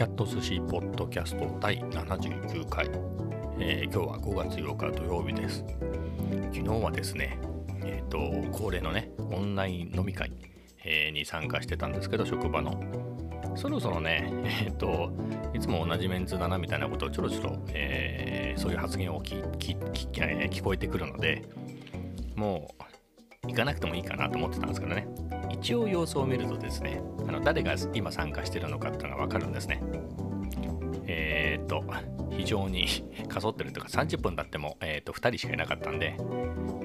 キャット寿司ポッドキャスト第79回、えー、今日は5月8日土曜日です。昨日はですねえっ、ー、と恒例のねオンライン飲み会、えー、に参加してたんですけど職場の。そろそろねえっ、といつも同じメンツだなみたいなことをちょろちょろ、えそういう発言を聞聞こえてくるのでもう行かなくてもいいかなと思ってたんですけどね。一応様子を見るとですねあの誰が今参加してるのかっていうのが分かるんですね。えー、っと非常に かそってるとか30分経っても、えー、っと2人しかいなかったんで、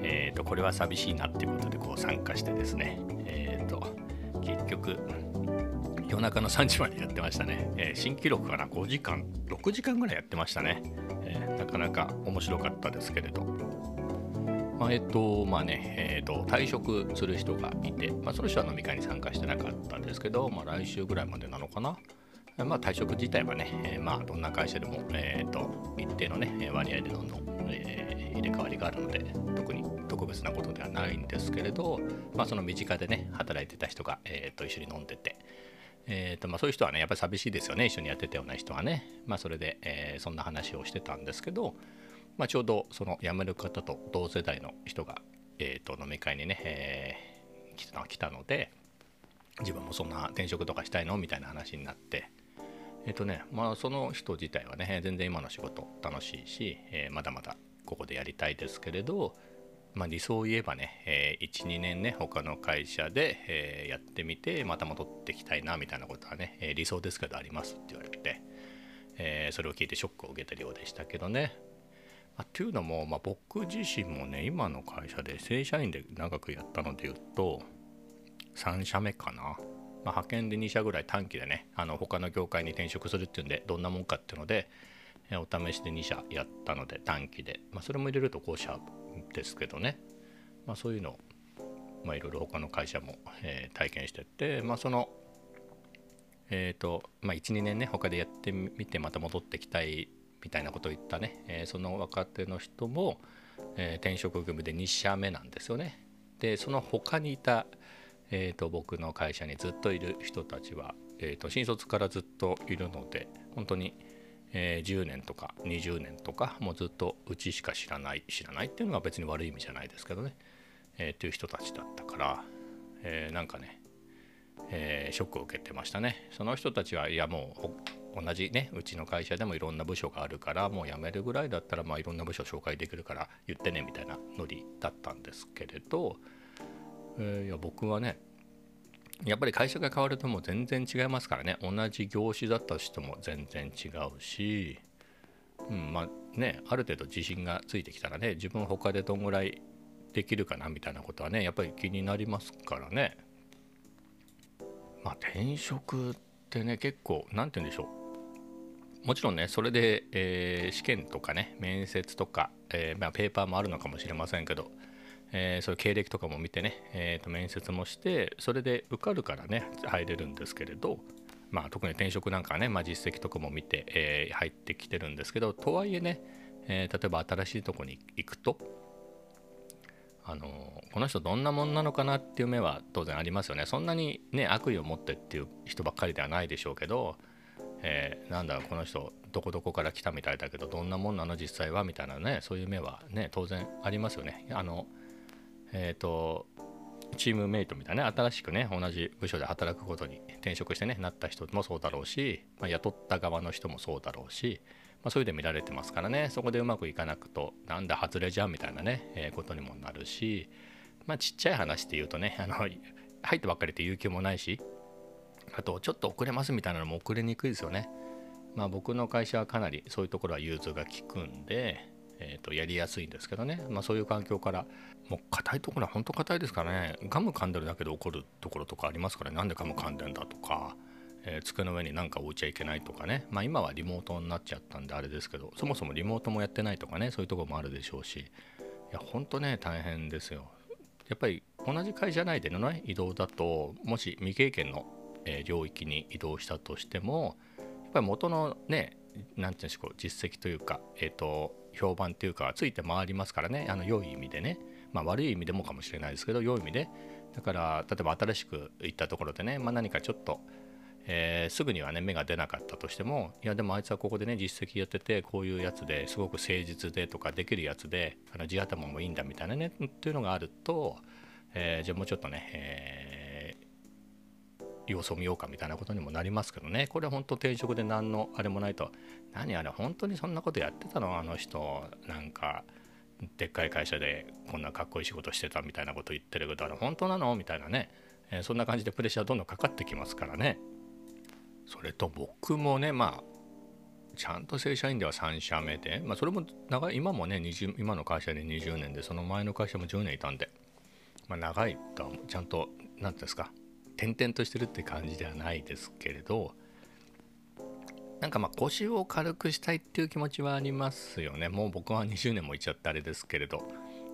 えー、っとこれは寂しいなっていうことでこう参加してですねえっと結局夜中の3時までやってましたね、え新記録かな？5時間6時間ぐらいやってましたね、えなかなか面白かったですけれど。まあ、えっと、まあね、えっと、退職する人がいて、まあ、その人は飲み会に参加してなかったんですけど、まあ、来週ぐらいまでなのかな。まあ、退職自体はね、えー、まあ、どんな会社でも、えーと、一定のね、割合でどんどん、えー、入れ替わりがあるので、特に特別なことではないんですけれど、まあ、その身近でね、働いてた人が、えーと、一緒に飲んでて、えーとまあ、そういう人はね、やっぱり寂しいですよね、一緒にやってたような人はね。まあ、それで、えー、そんな話をしてたんですけど、まあ、ちょうどその辞める方と同世代の人が、えー、と飲み会にね、えー、来た来たので自分もそんな転職とかしたいのみたいな話になってえっ、ー、とねまあその人自体はね全然今の仕事楽しいし、えー、まだまだここでやりたいですけれど、まあ、理想を言えばね、えー、12年ね他の会社で、えー、やってみてまた戻ってきたいなみたいなことはね、えー、理想ですけどありますって言われて、えー、それを聞いてショックを受けてるようでしたけどね。あっていうのも、まあ、僕自身もね今の会社で正社員で長くやったので言うと3社目かな、まあ、派遣で2社ぐらい短期でねあの他の業界に転職するっていうんでどんなもんかっていうのでお試しで2社やったので短期で、まあ、それも入れると5社ですけどね、まあ、そういうのをまあ、いろいろ他の会社も、えー、体験してって、まあ、そのえっ、ー、と、まあ、1、2年ね、他でやってみて、また戻ってきたいみたいなことを言ったね、えー、その若手の人も、えー、転職組で2社目なんですよね。でその他にいた、えーと、僕の会社にずっといる人たちは、えーと、新卒からずっといるので本当に、えー、10年とか20年とかもうずっとうちしか知らない知らないっていうのは別に悪い意味じゃないですけどね、えー、っていう人たちだったから、えー、なんかね、えー、ショックを受けてましたね。その人たちはいやもう同じねうちの会社でもいろんな部署があるからもう辞めるぐらいだったらまあいろんな部署紹介できるから言ってねみたいなノリだったんですけれど、えー、いや僕はねやっぱり会社が変わるともう全然違いますからね。同じ業種だったとしても全然違うし、うん、まあねある程度自信がついてきたらね自分他でどんぐらいできるかなみたいなことはねやっぱり気になりますからね。まあ転職ってね結構何て言うんでしょう。もちろんねそれで、えー、試験とかね面接とか、えー、まあ、ペーパーもあるのかもしれませんけど、えー、そういう経歴とかも見てね、えー、と面接もしてそれで受かるからね入れるんですけれど、まあ、特に転職なんかね、まあ、実績とかも見て、え入ってきてるんですけどとはいえね、え例えば新しいとこに行くとあのこの人どんなもんなのかなっていう目は当然ありますよね。そんなにね悪意を持ってっていう人ばっかりではないでしょうけどえー、なんだこの人どこどこから来たみたいだけどどんなもんなの実際はみたいなねそういう目はね当然ありますよね。あのえっ、ー、とチームメイトみたいなね新しくね同じ部署で働くことに転職してねなった人もそうだろうし、まあ、雇った側の人もそうだろうし、まあ、そういうで見られてますからねそこでうまくいかなくとなんだ外れじゃんみたいなね、えー、ことにもなるしまあちっちゃい話っていうとねあの入ってばっかりって有給もないしあとちょっと遅れますみたいなのも遅れにくいですよね。まあ僕の会社はかなりそういうところは融通が利くんで、えー、とやりやすいんですけどね、まあ、そういう環境からもう硬いところは本当硬いですからね。ガム噛んでるだけで怒るところとかありますから、ね、なんでガム噛んでんだとか、えー、机の上に何か置いちゃいけないとかね。まあ今はリモートになっちゃったんであれですけどそもそもリモートもやってないとかね。そういうところもあるでしょうし。いや本当ね大変ですよ。やっぱり同じ会社内でのね移動だともし未経験のえ領域に移動したとしてもやっぱり元のね何て言うんでしょう実績というか、えーと、評判というかついて回りますからね。あの良い意味でね、まあ、悪い意味でもかもしれないですけど良い意味で。だから例えば新しく行ったところでね、まあ、何かちょっと、えー、すぐにはね芽が出なかったとしてもいやでもあいつはここでね実績やっててこういうやつですごく誠実でとかできるやつであの地頭もいいんだみたいなねっていうのがあると、えー、じゃあもうちょっとね、えー、様子を見ようかみたいなことにもなりますけどね。これは本当転職で何のあれもないと。何あれ本当にそんなことやってたの？あの人。なんかでっかい会社でこんなかっこいい仕事してたみたいなこと言ってるけど。あれ本当なの？みたいなね、えー、そんな感じでプレッシャーどんどんかかってきますからね。それと僕もねまあちゃんと正社員では3社目で、まあ、それも長い今もね20今の会社で20年でその前の会社も10年いたんで、まあ、長いとちゃんと何て言うんですか？転々としてるって感じではないですけれどなんかまあ腰を軽くしたいっていう気持ちはありますよね。もう僕は20年もいっちゃってあれですけれど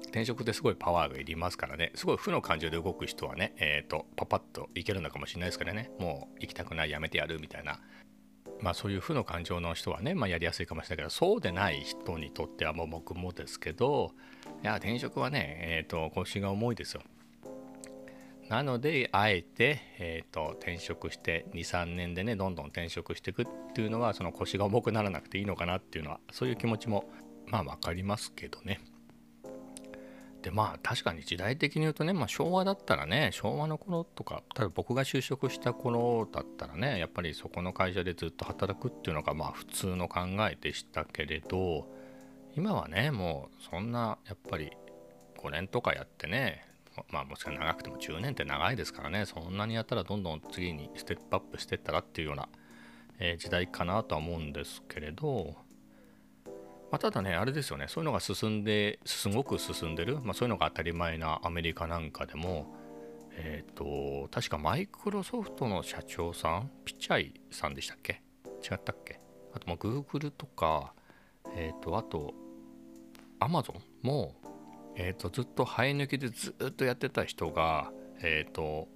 転職ってすごいパワーがいりますからね。すごい負の感情で動く人はねえっ、ー、とパパッといけるのかもしれないですからね。もう行きたくないやめてやるみたいな。まあそういう負の感情の人はね、まあ、やりやすいかもしれないけどそうでない人にとってはもう僕もですけどいや転職はねえっ、ー、と腰が重いですよ。なのであえて、えーと、転職して23年でねどんどん転職していくっていうのはその腰が重くならなくていいのかなっていうのはそういう気持ちもまあ分かりますけどね。でまあ確かに時代的に言うとね、まあ、昭和だったらね昭和の頃とか例えば僕が就職した頃だったらねやっぱりそこの会社でずっと働くっていうのがまあ普通の考えでしたけれど今はねもうそんなやっぱり5年とかやってねまあもしか長くても10年って長いですからね。そんなにやったらどんどん次にステップアップしていったらっていうような、えー、時代かなとは思うんですけれど。まあ、ただね、あれですよね、そういうのが進んで、すごく進んでる、まあ、そういうのが当たり前なアメリカなんかでも、えっ、ー、と、確かマイクロソフトの社長さん、ピチャイさんでしたっけ？違ったっけ？あと、まあ、Google とか、えっ、ー、と、あと、Amazon も、え、ー、と、ずっと生え抜きでずっとやってた人が、えっ、と、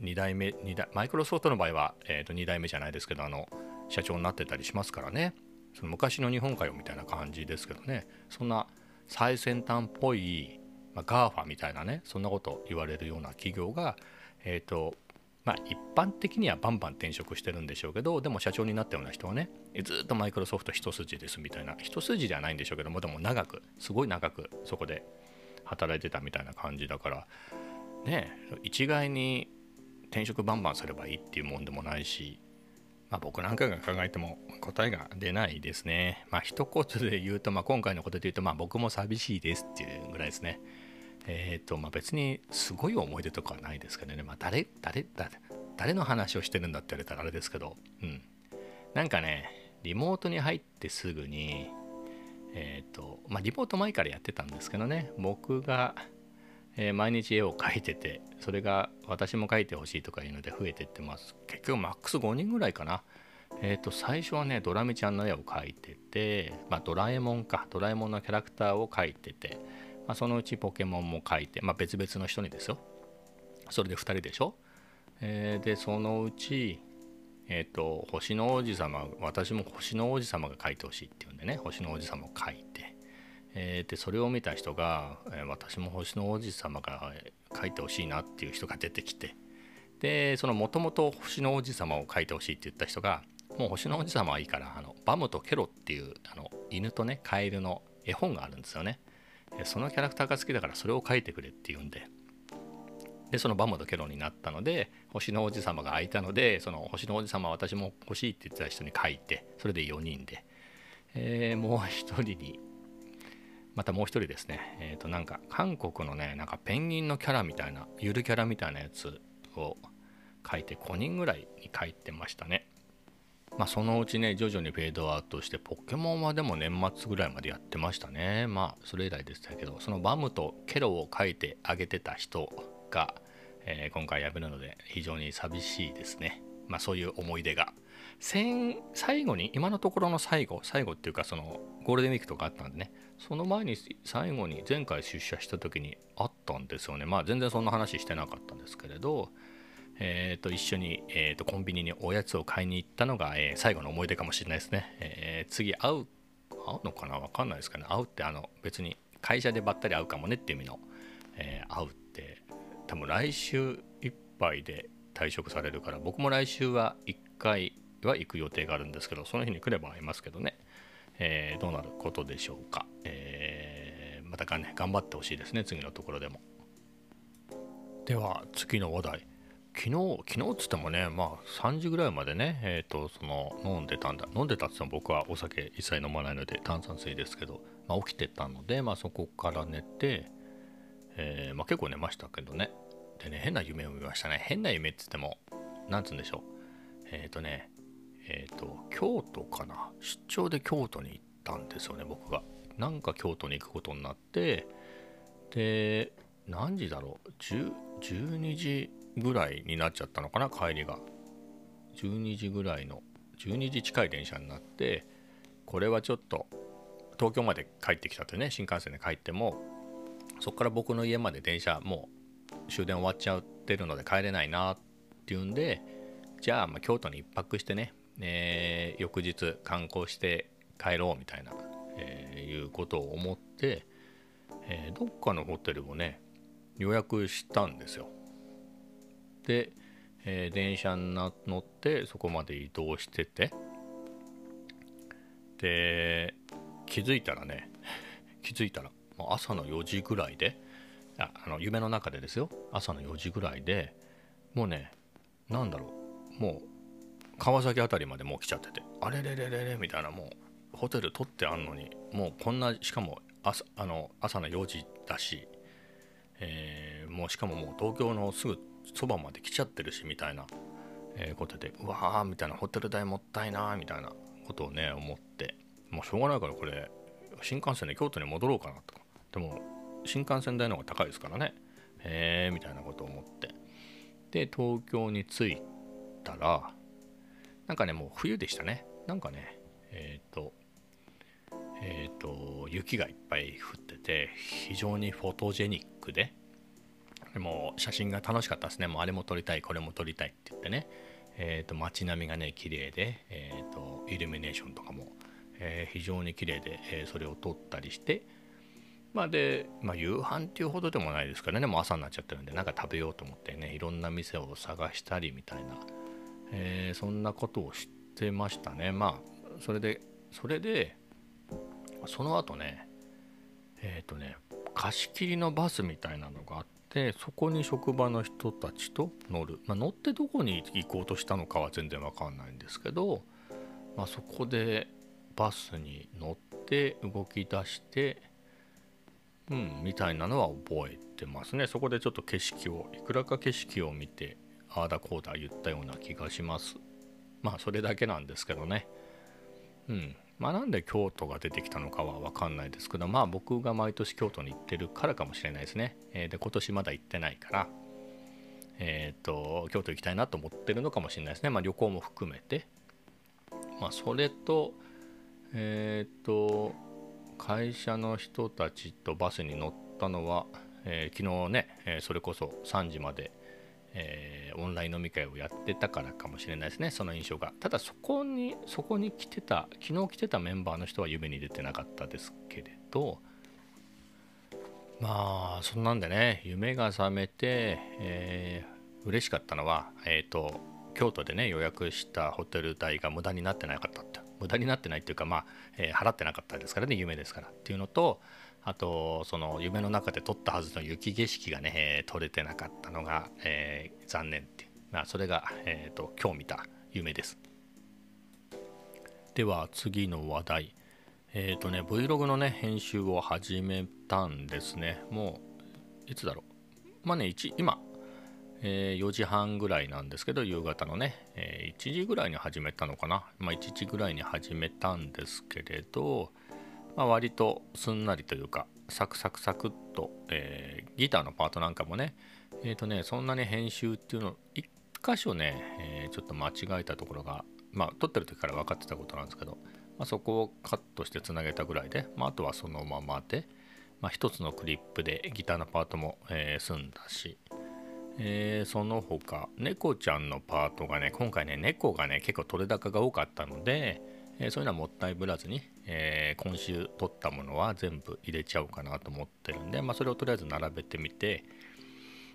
2代目2代、マイクロソフトの場合は、えー、と2代目じゃないですけど、あの、社長になってたりしますからね。その昔の日本海みたいな感じですけどねそんな最先端っぽい、まあ、GAFA みたいなねそんなこと言われるような企業がえっ、ー、とまあ一般的にはバンバン転職してるんでしょうけどでも社長になったような人はねずっとマイクロソフト一筋ですみたいな一筋ではないんでしょうけどもでも長くすごい長くそこで働いてたみたいな感じだからね一概に転職バンバンすればいいっていうもんでもないしまあ、僕なんかが考えても答えが出ないですね。まあ一言で言うと、まあ、今回のことで言うと、まあ、僕も寂しいですっていうぐらいですね。えっ、ー、と、まあ、別にすごい思い出とかはないですけどね。まあ、誰、誰、誰、誰の話をしてるんだって言われたらあれですけど、うん。なんかね、リモートに入ってすぐに、えっ、ー、と、まあ、リモート前からやってたんですけどね、僕が、えー、毎日絵を描いててそれが私も描いてほしいとかいうので増えてってます。結局マックス5人ぐらいかな。えっ、と最初はねドラミちゃんの絵を描いてて、まあ、ドラえもんか。ドラえもんのキャラクターを描いてて、まあ、そのうちポケモンも描いて、まあ、別々の人にですよ。それで2人でしょ、えー、でそのうちえっ、ー、と星の王子様私も星の王子様が描いてほしいっていうんでね。星の王子様を描いて。えー、でそれを見た人が、え、私も星の王子様が書いてほしいなっていう人が出てきて。でそのもともと星の王子様を書いてほしいって言った人がもう星の王子様はいいからあのバムとケロっていうあの犬とねカエルの絵本があるんですよね。そのキャラクターが好きだからそれを書いてくれって言うんで。でそのバムとケロになったので星の王子様が空いたのでその星の王子様私も欲しいって言ってた人に書いてそれで4人で、えー、もう1人にまたもう一人ですね、えっ、ー、となんか韓国のね、なんかペンギンのキャラみたいな、ゆるキャラみたいなやつを書いて5人ぐらいに書いてましたね。まあそのうちね、徐々にフェードアウトして、ポケモンはでも年末ぐらいまでやってましたね。まあそれ以来でしたけど、そのバムとケロを書いてあげてた人が、えー、今回辞めるので非常に寂しいですね。まあそういう思い出が。最後に、今のところの最後、最後っていうかそのゴールデンウィークとかあったんでね、その前に最後に前回出社した時にあったんですよね。まあ全然そんな話してなかったんですけれど、えー、と一緒に、えー、とコンビニにおやつを買いに行ったのが、えー、最後の思い出かもしれないですね。えー、次会う、会うのかな？わかんないですかね。会うってあの別に会社でばったり会うかもねっていう意味の、えー、会うって多分来週いっぱいで退職されるから僕も来週は1回は行く予定があるんですけどその日に来れば会いますけどね、え、どうなることでしょうか、え、またかね頑張ってほしいですね。次のところでも。では次の話題。昨日昨日っつってもねまあ3時ぐらいまでねえっ、ー、とその飲んでたんだ。飲んでたっつっても僕はお酒一切飲まないので炭酸水ですけど、まあ、起きてたのでまあそこから寝てえー、まあ、結構寝ましたけどね。でね変な夢を見ましたね。変な夢っつっても何つうんでしょう。えっ、ー、とねえっ、と京都かな。出張で京都に行ったんですよね僕が。なんか京都に行くことになってで何時だろう。12時ぐらいになっちゃったのかな帰りが12時ぐらいの12時近い電車になってこれはちょっと東京まで帰ってきたというね新幹線で帰ってもそこから僕の家まで電車もう終電終わっちゃってるので帰れないなっていうんでじゃあま京都に1泊してね、えー、翌日観光して帰ろうみたいな、えー、いうことを思って、えー、どっかのホテルをね予約したんですよ。で、えー、電車に乗ってそこまで移動しててで気づいたらね 気づいたら朝の4時ぐらいでああの夢の中でですよ。朝の4時ぐらいでもうね何だろう。もう川崎辺りまでもう来ちゃっててあれれれれれみたいなもうホテル取ってあんのにもうこんなしかも朝あの朝の4時だし、えー、もうしかももう東京のすぐそばまで来ちゃってるしみたいな、えー、ことでうわーみたいなホテル代もったいなみたいなことをね思ってもうしょうがないからこれ新幹線で京都に戻ろうかなと。かでも新幹線代の方が高いですからね。へえみたいなことを思って。で東京に着いたらなんかねもう冬でしたね。なんかねえっ、ー、とえっ、ー、と雪がいっぱい降ってて非常にフォトジェニックででも写真が楽しかったですね。もうあれも撮りたいこれも撮りたいって言ってね。え、ー、と街並みがね綺麗でえっ、とイルミネーションとかも、え非常に綺麗で、えそれを撮ったりして。まあで、まあ、夕飯っていうほどでもないですからね。もう朝になっちゃってるんでなんか食べようと思ってねいろんな店を探したりみたいな、えー、そんなことを知ってましたね。まあそれでそれでその後ねえっ、とね貸し切りのバスみたいなのがあってそこに職場の人たちと乗る、まあ、乗ってどこに行こうとしたのかは全然わかんないんですけど、まあ、そこでバスに乗って動き出してうん、みたいなのは覚えてますね。そこでちょっと景色を、いくらか景色を見て、ああだこうだ言ったような気がします。まあ、それだけなんですけどね。うん。まあ、なんで京都が出てきたのかは分かんないですけど、まあ、僕が毎年京都に行ってるからかもしれないですね。えー、で、今年まだ行ってないから、えっ、ー、と、京都行きたいなと思ってるのかもしれないですね。まあ、旅行も含めて。まあ、それと、えっ、ー、と、会社の人たちとバスに乗ったのは、えー、昨日ね、え、それこそ3時まで、えー、オンライン飲み会をやってたからかもしれないですね。その印象が。ただそこにそこに来てた昨日来てたメンバーの人は夢に出てなかったですけれど。まあそんなんでね夢が覚めて、えー、嬉しかったのはえっ、ー、と京都でね予約したホテル代が無駄になってなかったって。無駄になってないっていうか、まあえー、払ってなかったですからね夢ですから。っていうのとあとその夢の中で撮ったはずの雪景色がね、えー、撮れてなかったのが、えー、残念っていう、まあ、それが、えーと、今日見た夢です。では次の話題。えっ、ー、とね Vlog のね編集を始めたんですね。もういつだろう？まあね今えー、4時半ぐらいなんですけど夕方のね、え、1時ぐらいに始めたのかな、まあ、1時ぐらいに始めたんですけれど、まあ、割とすんなりというかサクサクサクっと、えー、ギターのパートなんかもねえっ、とねそんなに編集っていうの1箇所ね、えちょっと間違えたところがまあ撮ってる時から分かってたことなんですけど、まあ、そこをカットしてつなげたぐらいで、まあ、あとはそのままで、まあ、1つのクリップでギターのパートも、え済んだしえー、その他猫ちゃんのパートがね今回ね猫がね結構取れ高が多かったので、え、そういうのはもったいぶらずに、えー、今週取ったものは全部入れちゃおうかなと思ってるんで、まあ、それをとりあえず並べてみて、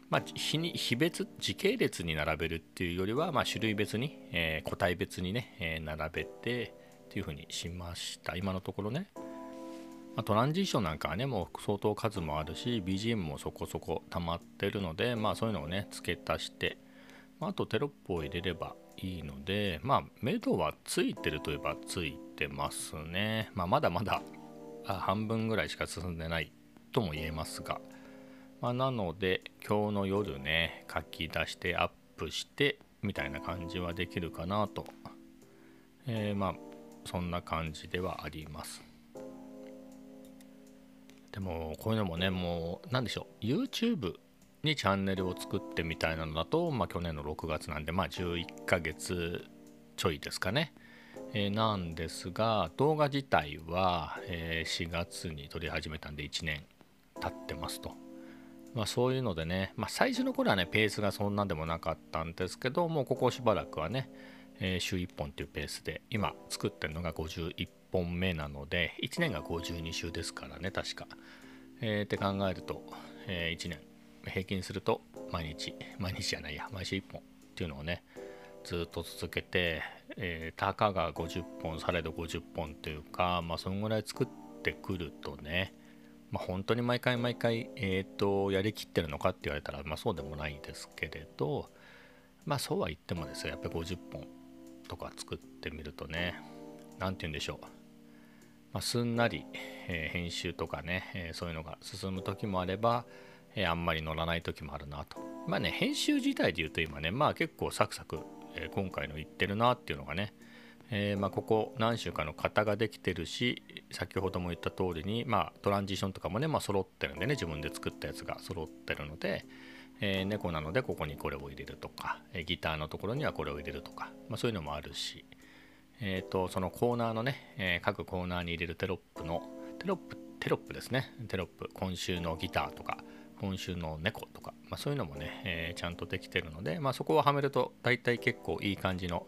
まあ、日に日別時系列に並べるっていうよりは、まあ、種類別に、えー、個体別にね、えー、並べてっていう風にしました。今のところね、まあ、トランジションなんかはねもう相当数もあるし BGM もそこそこ溜まってるのでまあそういうのをね付け足して、まあ、あとテロップを入れればいいのでまあ目処はついてるといえばついてますね、まあ、まだまだ半分ぐらいしか進んでないとも言えますが。まあ、なので今日の夜ね書き出してアップしてみたいな感じはできるかなと、えー、まあそんな感じではあります。でもこういうのもねもう何でしょう YouTube にチャンネルを作ってみたいなのだと、まあ、去年の6月なんでまあ11ヶ月ちょいですかね、えー、なんですが動画自体は、えー、4月に撮り始めたんで1年経ってますと。まあ、そういうのでね、まあ、最初の頃はねペースがそんなでもなかったんですけどもうここしばらくはね、えー、週1本っていうペースで今作ってるのが51本目なので1年が52週ですからね確か、えー、って考えると、え、1年平均すると毎日毎日じゃないや毎週1本っていうのをねずっと続けて、えー、たかが50本されど50本というかまあそのぐらい作ってくるとねまあ、本当に毎回毎回、えーと、やりきってるのかって言われたら、まあ、そうでもないですけれど、まあそうは言ってもですよやっぱり50本とか作ってみるとね何て言うんでしょう、まあ、すんなり、えー、編集とかね、えー、そういうのが進む時もあれば、えー、あんまり乗らない時もあるなと。まあね編集自体で言うと今ねまあ結構サクサク、え今回の言ってるなっていうのがねえー、まあ、ここ何週かの型ができてるし先ほども言った通りに、まあ、トランジションとかもね、まあ、揃ってるんでね自分で作ったやつが揃ってるので、えー、猫なのでここにこれを入れるとか、えギターのところにはこれを入れるとか、まあ、そういうのもあるし、えーと、そのコーナーのね、え各コーナーに入れるテロップのテロップテロップですね。テロップ今週のギターとか今週の猫とか、まそういうのもね、えちゃんとできてるので、まそこをはめると大体結構いい感じの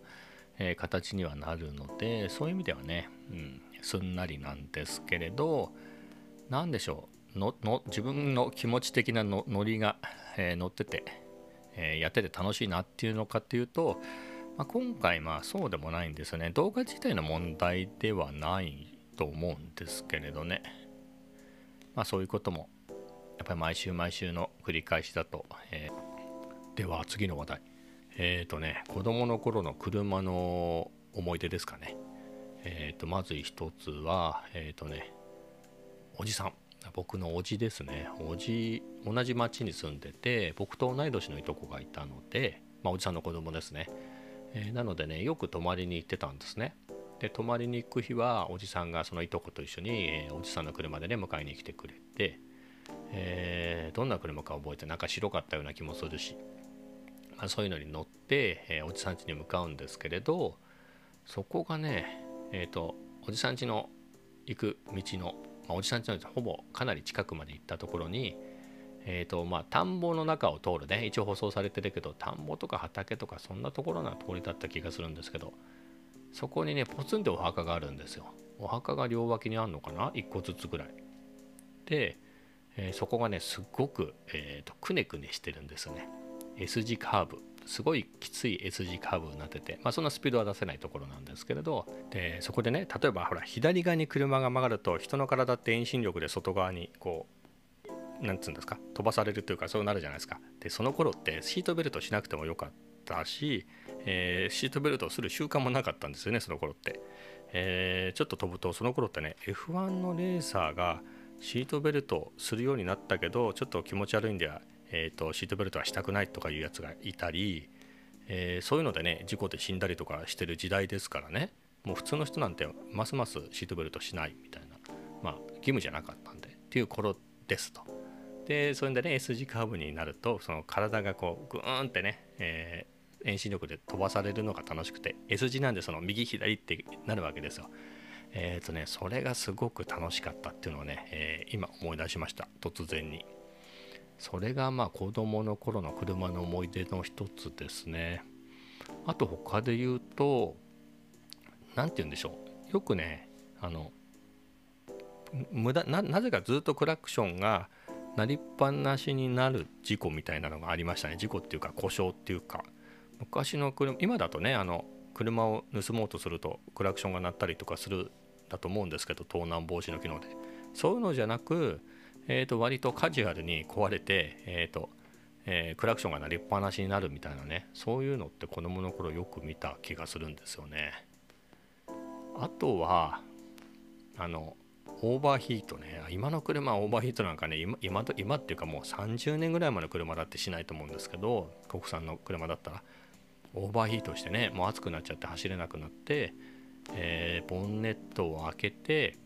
えー、形にはなるのでそういう意味ではね、うん、すんなりなんですけれど何でしょうのの自分の気持ち的なのノリが、えー、乗ってて、え、やってて楽しいなっていうのかっていうと、まあ、今回まあそうでもないんですよね。動画自体の問題ではないと思うんですけれどね。まあそういうこともやっぱり毎週毎週の繰り返しだと、えー、では次の話題えっ、ー、とね、子供の頃の車の思い出ですかね。えっ、ー、と、まず一つは、えっ、とね、おじさん。僕のおじですね。おじ、同じ町に住んでて、僕と同い年のいとこがいたので、まあ、おじさんの子供ですね。えなのでね、よく泊まりに行ってたんですね。で、泊まりに行く日は、おじさんがそのいとこと一緒に、えおじさんの車でね、迎えに来てくれて、えどんな車か覚えて、なんか白かったような気もするし、まあ、そういうのに乗って、えー、おじさん家に向かうんですけれどそこがねえっ、ー、とおじさん家の行く道の、まあ、おじさん家のほぼかなり近くまで行ったところにえーとまあ、田んぼの中を通るね一応舗装されてるけど田んぼとか畑とかそんなところな通りだった気がするんですけどそこにねポツンってお墓があるんですよ。お墓が両脇にあるのかな？1個ずつぐらい。で、えー、そこがねすっごく、えーとくねくねしてるんですね。S 字カーブ。すごいきつい S 字カーブになってて、まあ、そんなスピードは出せないところなんですけれどでそこでね例えばほら左側に車が曲がると人の体って遠心力で外側にこうなんつうんですか飛ばされるというかそうなるじゃないですか。でその頃ってシートベルトしなくてもよかったし、えー、シートベルトをする習慣もなかったんですよねその頃って、えー、ちょっと飛ぶとその頃ってね F1 のレーサーがシートベルトするようになったけどちょっと気持ち悪いんではえーと、シートベルトはしたくないとかいうやつがいたり、えー、そういうのでね事故で死んだりとかしてる時代ですからねもう普通の人なんてますますシートベルトしないみたいなまあ義務じゃなかったんでっていう頃ですと。でそれでね S 字カーブになるとその体がこうグーンってね、えー、遠心力で飛ばされるのが楽しくて S 字なんでその右左ってなるわけですよ。えっ、ー、とねそれがすごく楽しかったっていうのをね、えー、今思い出しました。突然に。それがまあ子供の頃の車の思い出の一つですね。あと他で言うと何て言うんでしょう。よくねあの無駄なぜかずっとクラクションがなりっぱなしになる事故みたいなのがありましたね。事故っていうか故障っていうか。昔の車今だとねあの車を盗もうとするとクラクションが鳴ったりとかするだと思うんですけど盗難防止の機能で。そういうのじゃなく、えー、と割とカジュアルに壊れて、えーとえー、クラクションが鳴りっぱなしになるみたいなね。そういうのって子供の頃よく見た気がするんですよね。あとはあのオーバーヒートね。今の車はオーバーヒートなんかね今今今っていうかもう30年ぐらいまで車だってしないと思うんですけど国産の車だったらオーバーヒートしてねもう熱くなっちゃって走れなくなって、えー、ボンネットを開けて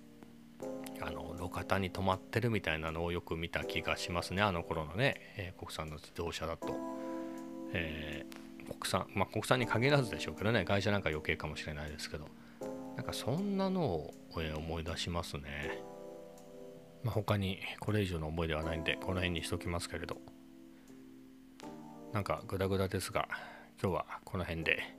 あの路肩に止まってるみたいなのをよく見た気がしますね。あの頃のね、えー、国産の自動車だと、えー、国産まあ国産に限らずでしょうけどね会社なんか余計かもしれないですけど。なんかそんなのを、え思い出しますね、まあ、他にこれ以上の思い出はないんでこの辺にしときますけれど。なんかグダグダですが今日はこの辺で。